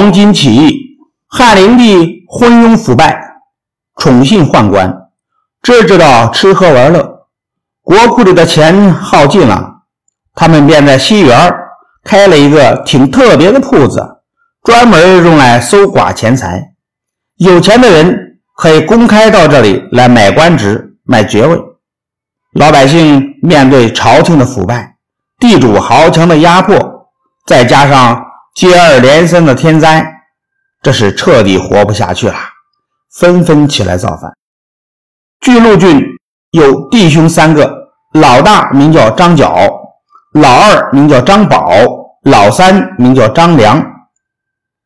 黄巾起义，汉灵帝昏庸腐败，宠信宦官，只知道吃喝玩乐，国库里的钱耗尽了，他们便在西园开了一个挺特别的铺子，专门用来搜刮钱财。有钱的人可以公开到这里来买官职、买爵位，老百姓面对朝廷的腐败、地主豪强的压迫，再加上……接二连三的天灾，这是彻底活不下去了，纷纷起来造反。巨鹿郡有弟兄三个，老大名叫张角，老二名叫张宝，老三名叫张良。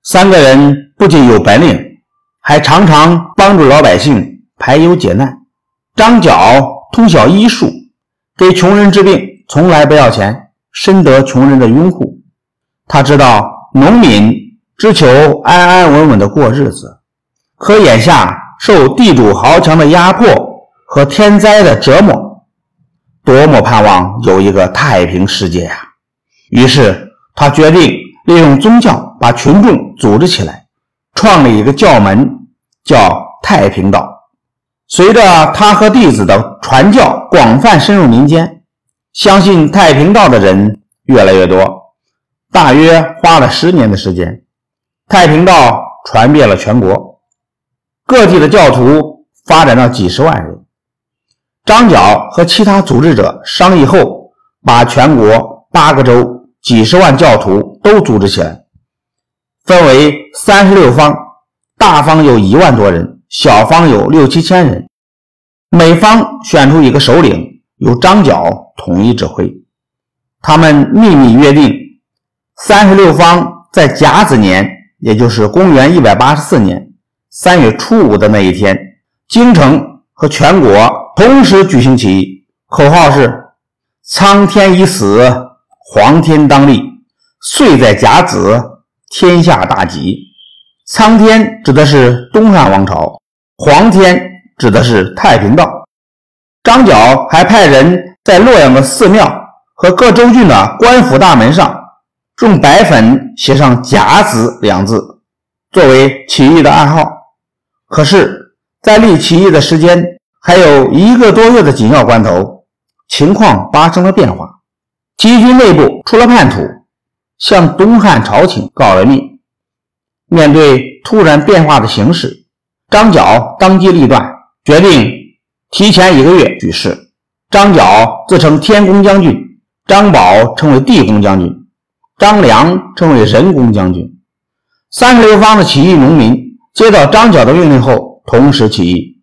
三个人不仅有本领，还常常帮助老百姓排忧解难。张角通晓医术，给穷人治病从来不要钱，深得穷人的拥护。他知道。农民只求安安稳稳的过日子，可眼下受地主豪强的压迫和天灾的折磨，多么盼望有一个太平世界呀！于是他决定利用宗教把群众组织起来，创立一个教门，叫太平道。随着他和弟子的传教广泛深入民间，相信太平道的人越来越多。大约花了十年的时间，太平道传遍了全国，各地的教徒发展到几十万人。张角和其他组织者商议后，把全国八个州几十万教徒都组织起来，分为三十六方，大方有一万多人，小方有六七千人，每方选出一个首领，由张角统一指挥。他们秘密约定。三十六方在甲子年，也就是公元一百八十四年三月初五的那一天，京城和全国同时举行起义，口号是“苍天已死，黄天当立，岁在甲子，天下大吉”。苍天指的是东汉王朝，黄天指的是太平道。张角还派人在洛阳的寺庙和各州郡的官府大门上。用白粉写上“甲子”两字，作为起义的暗号。可是，在立起义的时间还有一个多月的紧要关头，情况发生了变化。起义军内部出了叛徒，向东汉朝廷告了密。面对突然变化的形势，张角当机立断，决定提前一个月举事。张角自称天公将军，张宝称为地公将军。张良称为人工将军。三十六方的起义农民接到张角的命令后，同时起义。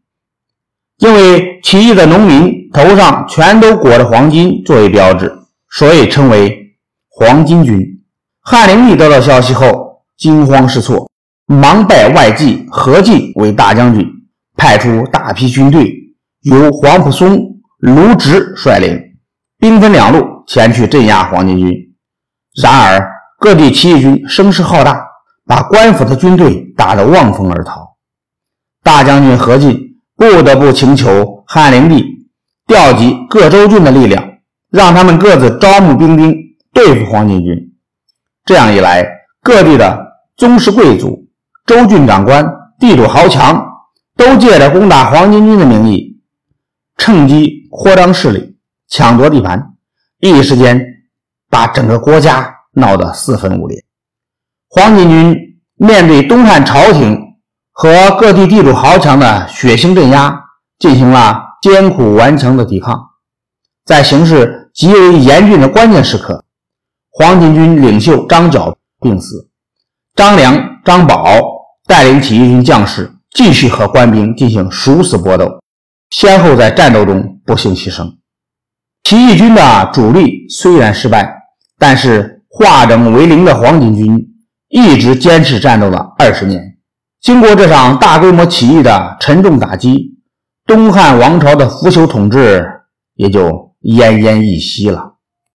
因为起义的农民头上全都裹着黄金作为标志，所以称为黄巾军。汉灵帝得到消息后，惊慌失措，忙拜外戚何进为大将军，派出大批军队，由黄埔松、卢植率领，兵分两路前去镇压黄巾军。然而，各地起义军声势浩大，把官府的军队打得望风而逃。大将军何进不得不请求汉灵帝调集各州郡的力量，让他们各自招募兵丁对付黄巾军。这样一来，各地的宗室贵族、州郡长官、地主豪强都借着攻打黄巾军的名义，趁机扩张势力，抢夺地盘，一时间。把整个国家闹得四分五裂。黄巾军面对东汉朝廷和各地地主豪强的血腥镇压，进行了艰苦顽强的抵抗。在形势极为严峻的关键时刻，黄巾军领袖张角病死，张良、张宝带领起义军将士继续和官兵进行殊死搏斗，先后在战斗中不幸牺牲。起义军的主力虽然失败。但是化整为零的黄巾军一直坚持战斗了二十年。经过这场大规模起义的沉重打击，东汉王朝的腐朽统治也就奄奄一息了。